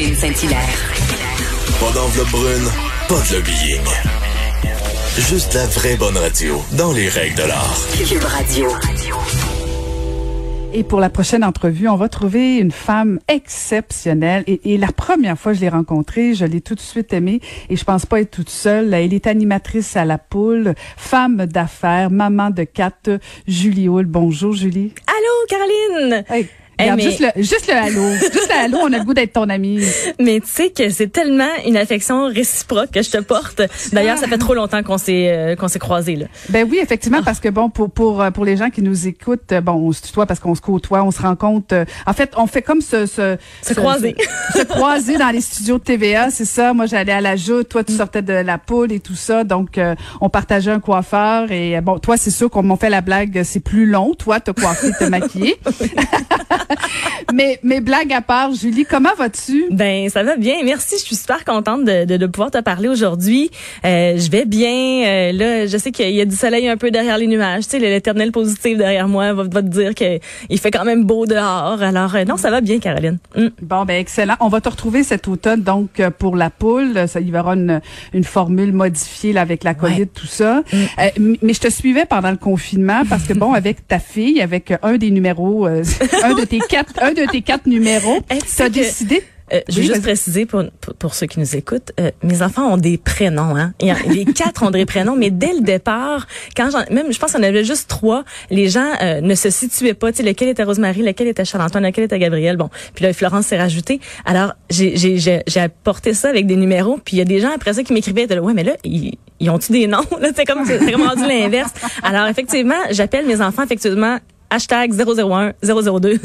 Caroline Saint-Hilaire. Pas d'enveloppe brune, pas de lobbying. Juste la vraie bonne radio, dans les règles de l'art. Cube Radio. Et pour la prochaine entrevue, on va trouver une femme exceptionnelle. Et, et la première fois que je l'ai rencontrée, je l'ai tout de suite aimée. Et je pense pas être toute seule. Elle est animatrice à la poule, femme d'affaires, maman de quatre, Julie Hull. Bonjour, Julie. Allô, Caroline! Hey, Eh, regarde, mais- juste, le, juste le allô. juste le allô, on a le goût d'être ton amie. Mais tu sais que c'est tellement une affection réciproque que je te porte. D'ailleurs, ça fait trop longtemps qu'on s'est euh, qu'on s'est croisés là. Ben oui, Ah. effectivement, parce que bon, pour pour euh, pour les gens qui nous écoutent, euh, bon, on se tutoie parce qu'on se côtoie, on se rencontre. euh, en fait, on fait comme ce ce Se croiser. se, se croiser dans les studios de TVA, c'est ça. Moi, j'allais à la joute, toi, tu sortais de la poule et tout ça, donc euh, on partageait un coiffeur et euh, bon, toi, c'est sûr qu'on m'a fait la blague, c'est plus long, toi, te coiffer, te maquiller. mais mais blague à part, Julie, comment vas-tu? Ben ça va bien, merci. Je suis super contente de, de, de pouvoir te parler aujourd'hui. Euh, je vais bien. Euh, là, je sais qu'il y a du soleil un peu derrière les nuages. Tu sais, l'éternel positif derrière moi va, va te dire que il fait quand même beau dehors. Alors euh, non, ça va bien, Caroline. Mm. Bon, ben excellent. On va te retrouver cet automne, donc euh, pour la poule. Ça, il y aura une, une formule modifiée là, avec la COVID, Ouais. tout ça. Euh, m- mais je te suivais pendant le confinement parce que bon, avec ta fille, avec un des numéros, euh, un de tes quatre, un de tes quatre numéros, Hey, tu tu sais as que- décidé? Euh, je veux Oui, juste préciser pour, pour, pour ceux qui nous écoutent, euh, mes enfants ont des prénoms. Hein? Il y a- les quatre ont des prénoms, mais dès le départ, quand même je pense qu'on avait juste trois, les gens euh, ne se situaient pas. Tu sais, lequel était Rosemary, lequel était Charles-Antoine, lequel était Gabriel. Bon, puis là Florence s'est rajoutée. Alors j'ai j'ai j'ai j'ai apporté ça avec des numéros. Puis il y a des gens après ça qui m'écrivaient, de ouais mais là ils, ils ont-tu des noms? Là C'est comme c'est comme rendu l'inverse. Alors effectivement, j'appelle mes enfants effectivement hashtag 001, 002,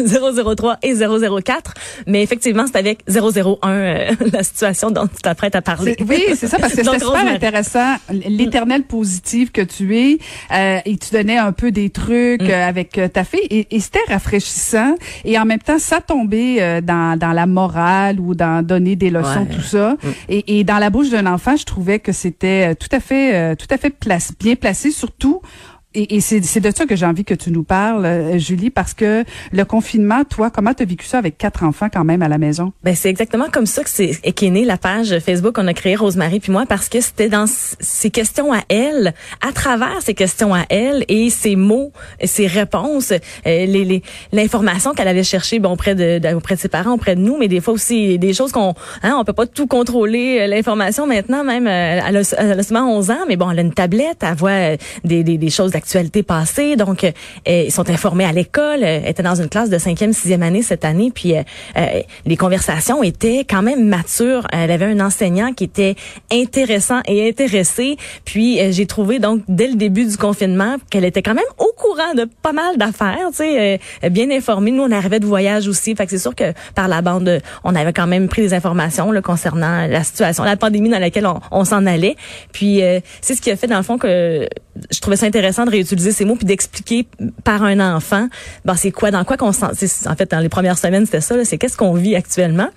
003 et 004. Mais effectivement, c'est avec 001 euh, la situation dont tu t'apprêtes à parler. Oui, c'est ça, parce que c'était super intéressant. L'éternelle positive que tu es, euh, et tu donnais un peu des trucs Mm. euh, avec euh, ta fille, et, et c'était rafraîchissant. Et en même temps, ça tombait euh, dans, dans la morale ou dans donner des leçons, Ouais. Mm. tout ça. Et, et dans la bouche d'un enfant, je trouvais que c'était tout à fait, euh, tout à fait place, bien placé, surtout. Et, et c'est de ça que j'ai envie que tu nous parles, euh, Julie, parce que le confinement, toi, comment t'as vécu ça avec quatre enfants quand même à la maison? Ben c'est exactement comme ça que c'est qu'est née la page Facebook qu'on a créée Rosemary puis moi parce que c'était dans s- ses questions à elle, à travers ses questions à elle et ses mots, ses réponses, euh, les les- l'information qu'elle avait cherchée bon auprès de, de- auprès de ses parents, auprès de nous, mais des fois aussi des choses qu'on hein, on peut pas tout contrôler euh, l'information maintenant même euh, elle, a, elle a seulement 11 ans mais bon elle a une tablette, elle voit des des, des choses passée donc euh, ils sont informés à l'école, euh, elle était dans une classe de cinquième, sixième année cette année puis euh, euh, les conversations étaient quand même matures. Elle avait un enseignant qui était intéressant et intéressé. Puis euh, j'ai trouvé donc dès le début du confinement qu'elle était quand même au courant de pas mal d'affaires, tu sais, euh, bien informée. Nous on arrivait de voyage aussi, fait que c'est sûr que par la bande, euh, on avait quand même pris des informations là, concernant la situation, la pandémie dans laquelle on, on s'en allait. Puis euh, c'est ce qui a fait dans le fond que je trouvais ça intéressant de réutiliser ces mots puis d'expliquer par un enfant, ben c'est quoi, dans quoi qu'on sent. En fait, dans les premières semaines, c'était ça. C'est qu'est-ce qu'on vit actuellement.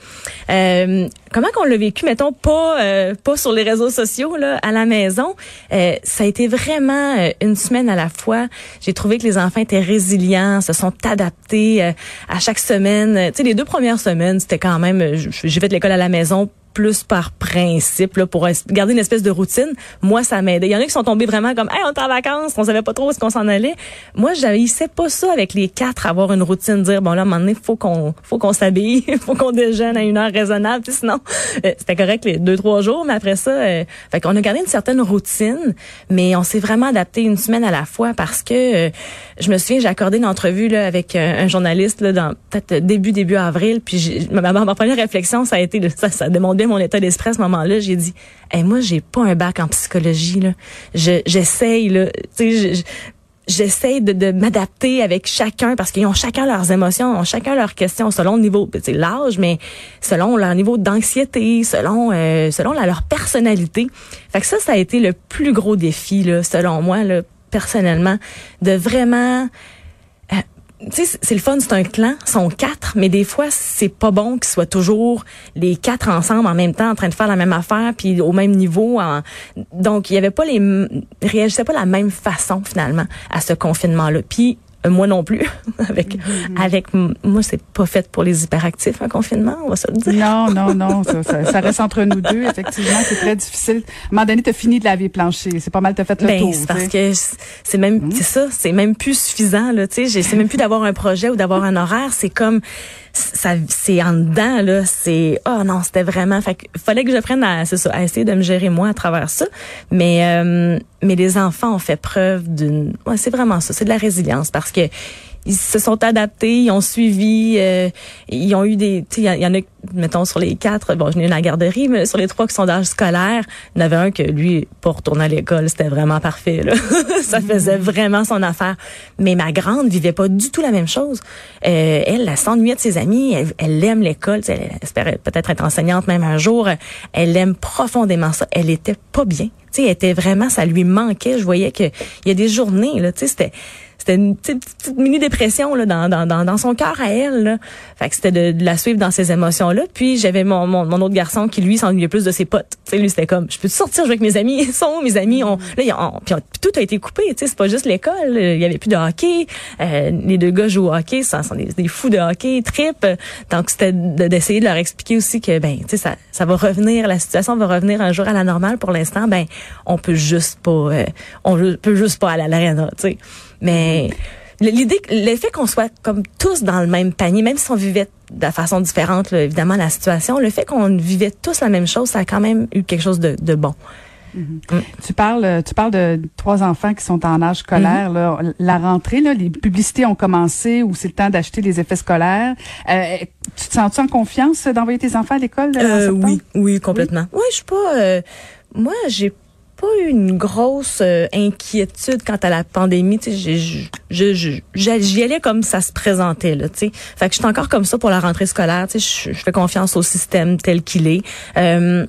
Euh, comment qu'on l'a vécu, mettons, pas euh, pas sur les réseaux sociaux là, à la maison. Euh, ça a été vraiment euh, une semaine à la fois. J'ai trouvé que les enfants étaient résilients, se sont adaptés euh, à chaque semaine. Tu sais, les deux premières semaines, c'était quand même. euh, J'ai fait de l'école à la maison plus par principe là, pour garder une espèce de routine. Moi, ça m'aidait. Il y en a qui sont tombés vraiment comme hey, on est en vacances, on savait pas trop où est-ce qu'on s'en allait. Moi, j'haïssais pas ça avec les quatre, avoir une routine, dire bon là, à un moment donné, faut qu'on faut qu'on s'habille, faut qu'on déjeune à une heure raisonnable, puis sinon euh, c'était correct les deux trois jours, mais après ça, euh, fait qu'on a gardé une certaine routine, mais on s'est vraiment adapté une semaine à la fois parce que euh, je me souviens, j'ai accordé une entrevue là avec un, un journaliste là dans peut-être début début avril, puis ma, ma, première réflexion ça a été ça, ça démontre bien mon état d'esprit à ce moment-là. J'ai dit, hey, moi j'ai pas un bac en psychologie là, je j'essaye là, tu sais. je- je- J'essaie de, m'adapter avec chacun parce qu'ils ont chacun leurs émotions, ont chacun leurs questions selon le niveau, c'est l'âge, mais selon leur niveau d'anxiété, selon euh, selon la- leur personnalité. Fait que ça, ça a été le plus gros défi là, selon moi là, personnellement, de vraiment tu sais, c'est le fun, c'est un clan, sont quatre, mais des fois, c'est pas bon qu'ils soient toujours les quatre ensemble en même temps, en train de faire la même affaire, puis au même niveau. Donc, il y avait pas les, réagissaient pas la même façon finalement à ce confinement-là. Puis moi non plus. avec, mm-hmm. avec moi, c'est pas fait pour les hyperactifs un confinement, on va se le dire. Non, non, non, ça, ça, reste entre nous deux. Effectivement, c'est très difficile. À un moment donné, t'as fini de laver plancher. C'est pas mal, t'as fait le ben, tour. C'est parce que c'est même, mm-hmm. c'est ça, c'est même plus suffisant là. Tu sais, c'est même plus d'avoir un projet ou d'avoir un horaire. C'est comme ça c'est en dedans là c'est oh non c'était vraiment fait fallait que je prenne à, ça, à essayer de me gérer moi à travers ça. Mais euh, mais les enfants ont fait preuve d'une ouais, c'est vraiment ça c'est de la résilience parce que ils se sont adaptés, ils ont suivi, euh, ils ont eu des, il y, en a, mettons sur les quatre, bon, je n'ai eu la garderie, mais sur les trois qui sont d'âge scolaire, il y en avait un que lui, pour retourner à l'école, c'était vraiment parfait. Là. ça faisait vraiment son affaire. Mais ma grande vivait pas du tout la même chose. Euh, elle, elle s'ennuyait de ses amis, elle, aime l'école, elle espérait peut-être être enseignante même un jour. Elle aime profondément ça. Elle était pas bien. Tu sais, elle était vraiment, ça lui manquait. Je voyais que il y a des journées là, tu sais, c'était c'était une petite, mini dépression là dans, dans, dans, son cœur à elle. Là. Fait que c'était de, la suivre dans ces émotions là. Puis j'avais mon, mon, autre garçon qui lui s'ennuyait plus de ses potes. Sais lui c'était comme je peux sortir jouer avec mes amis? Ils sont mes amis? Ont là ont, puis, tout a été coupé. Tu sais c'est pas juste l'école. Il y avait plus de hockey. Euh, les deux gars jouent au hockey. Ça sont des, fous de hockey, trip. Donc c'était d'essayer de, leur expliquer aussi que ben tu sais ça ça va revenir. La situation va revenir un jour à la normale. Pour l'instant ben on peut juste pas euh, on peut juste pas aller à l'arena. Tu sais. Mais l'idée, l'effet qu'on soit comme tous dans le même panier, même si on vivait de façon différente, évidemment, la situation, le fait qu'on vivait tous la même chose, ça a quand même eu quelque chose de, de bon. Mm-hmm. Mm. Tu parles, tu parles de trois enfants qui sont en âge scolaire. Mm-hmm. La rentrée, là, les publicités ont commencé ou c'est le temps d'acheter les effets scolaires. Euh, tu te sens-tu en confiance d'envoyer tes enfants à l'école euh, Oui, oui, complètement. Oui, je suis pas. Euh, moi, j'ai pas eu une grosse euh, inquiétude quant à la pandémie. J'y allais comme ça se présentait. Là, sais. fait que je suis encore comme ça pour la rentrée scolaire. Je fais confiance au système tel qu'il est. Euh,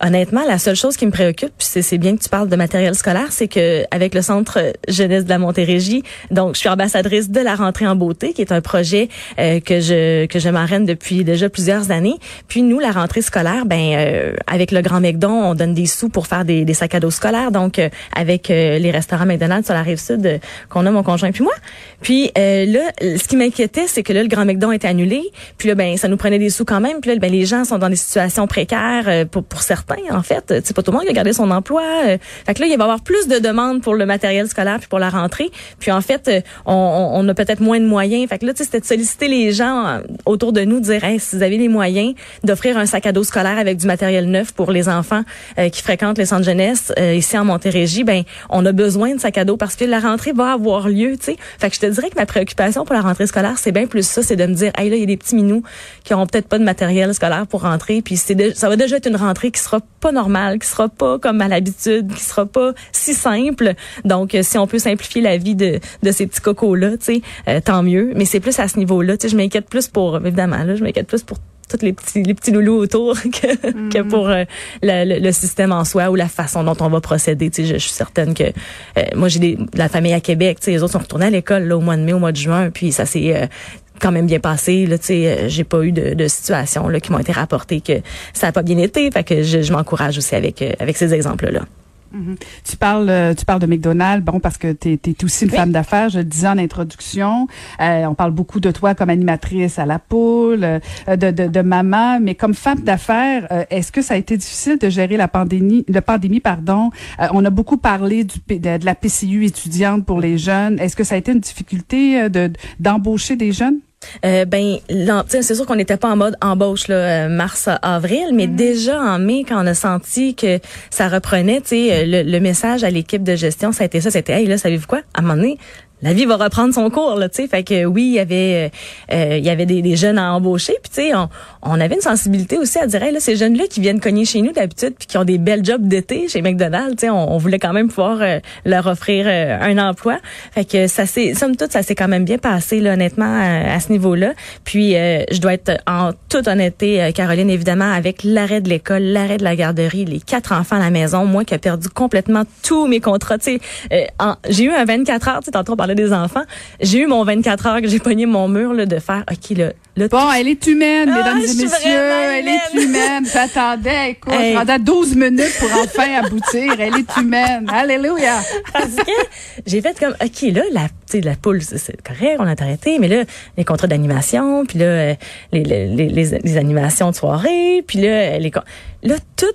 Honnêtement, la seule chose qui me préoccupe, puis c'est bien que tu parles de matériel scolaire, c'est que avec le Centre jeunesse de la Montérégie, donc je suis ambassadrice de la rentrée en beauté, qui est un projet euh, que je que je depuis déjà plusieurs années. Puis nous, la rentrée scolaire, ben euh, avec le Grand McDon, on donne des sous pour faire des, des sacs à dos scolaires. Donc euh, avec les restaurants McDonald's sur la rive sud qu'on a mon conjoint puis moi. Puis là, ce qui m'inquiétait, c'est que là le Grand McDon était annulé. Puis là, ben ça nous prenait des sous quand même. Puis là, ben les gens sont dans des situations précaires pour pour certains en fait. C'est pas tout le monde qui a gardé son emploi. Euh. Fait que là, il va y avoir plus de demandes pour le matériel scolaire puis pour la rentrée. Puis en fait, euh, on, on a peut-être moins de moyens. Fait que là, c'était de solliciter les gens euh, autour de nous, dire, hey, si vous avez les moyens d'offrir un sac à dos scolaire avec du matériel neuf pour les enfants qui fréquentent les centres jeunesse ici en Montérégie, ben on a besoin de sac à dos parce que la rentrée va avoir lieu, tu sais. Fait que je te dirais que ma préoccupation pour la rentrée scolaire, c'est bien plus ça, c'est de me dire, hey là, il y a des petits minous qui auront peut-être pas de matériel scolaire pour rentrer, puis c'est ça va déjà être une rentrée qui sera pas normal, qui sera pas comme à l'habitude, qui sera pas si simple. Donc, euh, si on peut simplifier la vie de, de ces petits cocos-là, tu sais, euh, tant mieux. Mais c'est plus à ce niveau-là. Tu sais, je m'inquiète plus pour, évidemment, là, je m'inquiète plus pour tous les petits les petits loulous autour que, que mm. pour euh, le, le, système en soi ou la façon dont on va procéder. Tu sais, je, suis certaine que moi j'ai des la famille à Québec, tu sais, les autres sont retournés à l'école là au mois de mai, au mois de juin, puis ça s'est quand même bien passé. Là, tu sais, euh, j'ai pas eu de, de situations là, qui m'ont été rapportées que ça a pas bien été. Fait que je, je m'encourage aussi avec euh, avec ces exemples-là. Mm-hmm. Tu parles, euh, tu parles de McDonald's, bon parce que tu es, aussi une femme d'affaires. Je le disais en introduction, on parle beaucoup de toi comme animatrice à la poule, de, de, de, maman, mais comme femme d'affaires, est-ce que ça a été difficile de gérer la pandémie, la pandémie pardon? On a beaucoup parlé du, de, la PCU étudiante pour les jeunes. Est-ce que ça a été une difficulté de d'embaucher des jeunes? Euh, ben, c'est sûr qu'on n'était pas en mode embauche là, euh, mars avril, mais mm-hmm. déjà en mai, quand on a senti que ça reprenait, tu sais, le, le, message à l'équipe de gestion, ça a été ça, c'était hey là, savez-vous quoi, à un moment donné, la vie va reprendre son cours là, tu sais. Fait que oui, il y avait euh, il y avait des, jeunes à embaucher, puis tu sais, on, avait une sensibilité aussi à dire hey, là ces jeunes là qui viennent cogner chez nous d'habitude puis qui ont des belles jobs d'été chez McDonald's, tu sais, on, voulait quand même pouvoir euh, leur offrir euh, un emploi. Fait que ça c'est somme toute ça s'est quand même bien passé là honnêtement à, ce niveau-là. Puis je dois être en toute honnêteté Caroline évidemment avec l'arrêt de l'école, l'arrêt de la garderie, les quatre enfants à la maison, moi qui ai perdu complètement tous mes contrats, tu sais, j'ai eu un 24 heures, tu sais parlait des enfants. J'ai eu mon 24 heures que j'ai pogné mon mur là, de faire, OK, là, là Bon, elle est humaine, Ah, mesdames et messieurs. Elle est humaine. J'attendais, écoute, Hey. pendant 12 minutes pour enfin aboutir. Elle est humaine. Alléluia. parce que j'ai fait comme OK là la tu sais la poule c'est- correct on a arrêté mais là les contrats d'animation puis là euh, les, les, les, les- animations de soirée puis là les là tout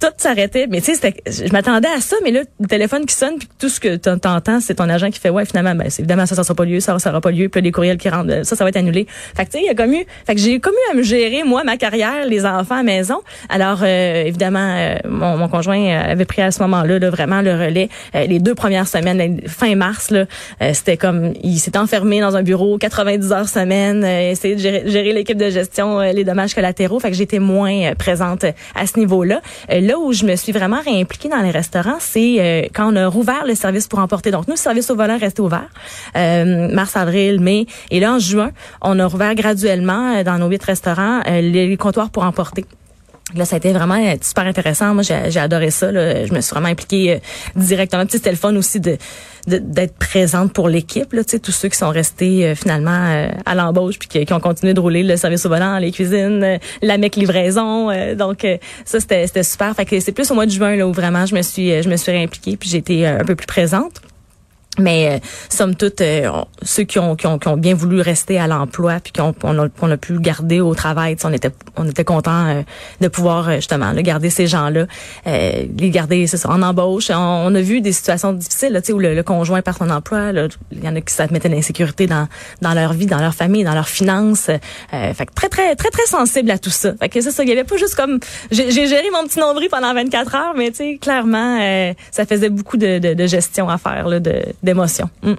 tout s'arrêtait. Mais tu sais je m'attendais à ça mais là le téléphone qui sonne puis tout ce que t'en- t'entends c'est ton agent qui fait ouais finalement ben évidemment ça ça sera pas lieu ça ça aura pas lieu puis les courriels qui rentrent euh, ça ça va être annulé. Fait que tu sais il y a comme eu fait que j'ai comme eu à me gérer moi ma carrière les enfants à maison. Alors euh, évidemment euh, mon, mon conjoint euh, avait pris à ce moment-là là, vraiment le relais. Euh, les deux premières semaines fin mars là euh, c'était comme il s'est enfermé dans un bureau 90 heures semaine essayer de gérer, gérer l'équipe de gestion les dommages collatéraux. Fait que j'étais moins présente à ce niveau-là Euh, là où je me suis vraiment réimpliquée dans les restaurants c'est euh, quand on a rouvert le service pour emporter donc nous le service au volant restait ouvert euh, mars avril mai et là en juin on a rouvert graduellement dans nos huit restaurants les, comptoirs pour emporter Là, ça a été vraiment super intéressant. Moi, j'ai adoré ça. Là. Je me suis vraiment impliquée euh, directement. Le fun aussi de- d'être présente pour l'équipe. Là, tous ceux qui sont restés euh, finalement euh, à l'embauche puis qui, ont continué de rouler le service au volant, les cuisines, euh, la mec livraison. donc, ça, c'était c'était super. Fait que c'est plus au mois de juin là où vraiment je me suis je me suis réimpliquée puis j'ai été euh, un peu plus présente. Mais euh, somme toute, euh, ceux qui ont, qui ont qui ont bien voulu rester à l'emploi puis qu'on on a, on a pu garder au travail, on était on était content euh, de pouvoir euh, justement là, garder ces gens-là, euh, les garder ça, en embauche. On, on a vu des situations difficiles là, où le, le conjoint perd son emploi. Il y en a qui ça mettait l'insécurité dans dans leur vie, dans leur famille, dans leurs finances. Euh, fait que très très très très sensible à tout ça. Fait que c'est ça, il y avait pas juste comme j'ai géré mon petit nombril pendant 24 heures, mais tu sais clairement ça faisait beaucoup de, de, de gestion à faire là, de Mm.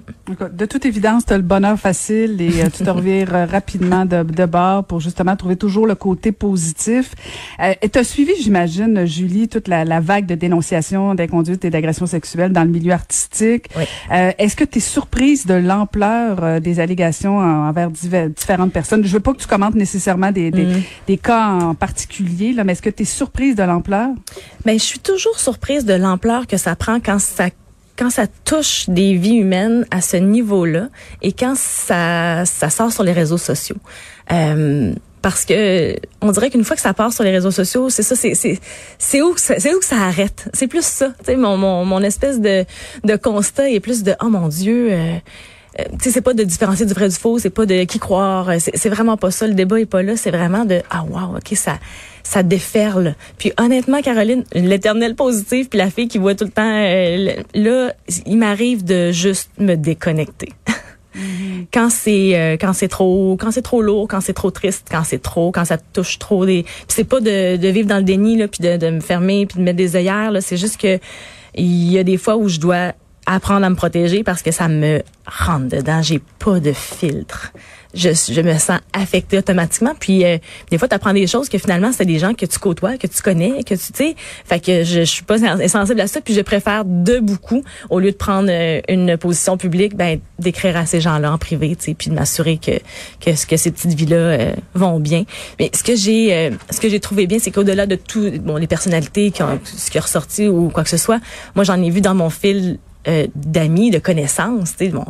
De toute évidence, tu as le bonheur facile et euh, tu te revires euh, rapidement de, de bord pour justement trouver toujours le côté positif. Euh, et tu as suivi, j'imagine, Julie, toute la, la vague de dénonciations d'inconduite et d'agressions sexuelles dans le milieu artistique. Oui. Euh, Est-ce que tu es surprise de l'ampleur des allégations en- envers différentes personnes? Je veux pas que tu commentes nécessairement des, des, Mm. des cas en particulier, là, mais est-ce que tu es surprise de l'ampleur? Ben, je suis toujours surprise de l'ampleur que ça prend quand ça quand ça touche des vies humaines à ce niveau-là et quand ça ça sort sur les réseaux sociaux. Euh, parce que on dirait qu'une fois que ça part sur les réseaux sociaux, c'est ça, c'est c'est c'est où c'est où que ça arrête. C'est plus ça. Tu sais, mon, mon mon espèce de de constat est plus de oh mon Dieu. Euh, euh, tu sais, c'est pas de différencier du vrai du faux, c'est pas de qui croire, euh, c'est vraiment pas ça. Le débat est pas là, c'est vraiment de ah wow, ok ça ça déferle. Puis honnêtement, Caroline, l'éternelle positive, puis la fille qui voit tout le temps, euh, là, il m'arrive de juste me déconnecter. quand c'est euh, quand c'est trop quand c'est trop lourd quand c'est trop triste quand c'est trop quand ça touche trop des puis c'est pas de, de vivre dans le déni là puis de, de me fermer puis de mettre des œillères là c'est juste que il y a des fois où je dois apprendre à me protéger parce que ça me rentre dedans. J'ai pas de filtre. Je, je me sens affectée automatiquement. Puis euh, des fois tu apprends des choses que finalement c'est des gens que tu côtoies que tu connais que tu sais. Fait que je, je suis pas sensible à ça. Puis je préfère de beaucoup au lieu de prendre euh, une position publique ben d'écrire à ces gens-là en privé tu sais puis de m'assurer que que que ces petites vies là vont bien. Mais ce que j'ai euh, ce que j'ai trouvé bien c'est qu'au-delà de tout bon les personnalités qui ont ce qui est ressorti ou quoi que ce soit moi j'en ai vu dans mon fil euh, d'amis, de connaissances, tu sais, bon,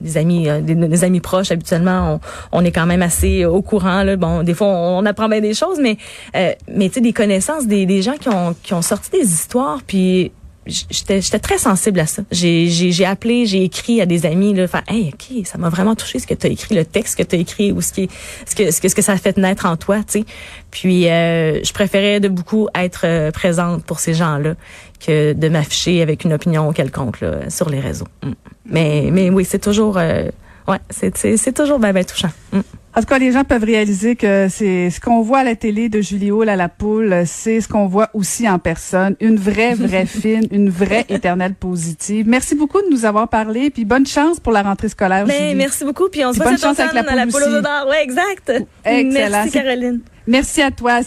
des amis, euh, des, amis proches habituellement, on, est quand même assez au courant là. Bon, des fois on, on apprend bien des choses, mais euh, mais tu sais des connaissances, des, des gens qui ont qui ont sorti des histoires, puis j'étais j'étais très sensible à ça. J'ai j'ai appelé, j'ai écrit à des amis là, faire hey, OK, ça m'a vraiment touché ce que tu as écrit, le texte que tu as écrit ou ce qui ce que ce que ce que ça a fait naître en toi, tu sais. Puis euh, je préférais de beaucoup être euh, présente pour ces gens-là que de m'afficher avec une opinion quelconque là, sur les réseaux. Mm. Mais mais oui, c'est toujours euh, ouais, c'est toujours ben ben touchant. Mm. En tout cas, les gens peuvent réaliser que c'est ce qu'on voit à la télé de Julie Hall à la poule, c'est ce qu'on voit aussi en personne. Une vraie, vraie fine, une vraie éternelle positive. Merci beaucoup de nous avoir parlé, puis bonne chance pour la rentrée scolaire, Mais Julie. merci beaucoup, puis on se voit bonne chance avec la automne à la poule poule odeurs. Ouais, exact. Excellent. Merci Caroline. Merci à toi.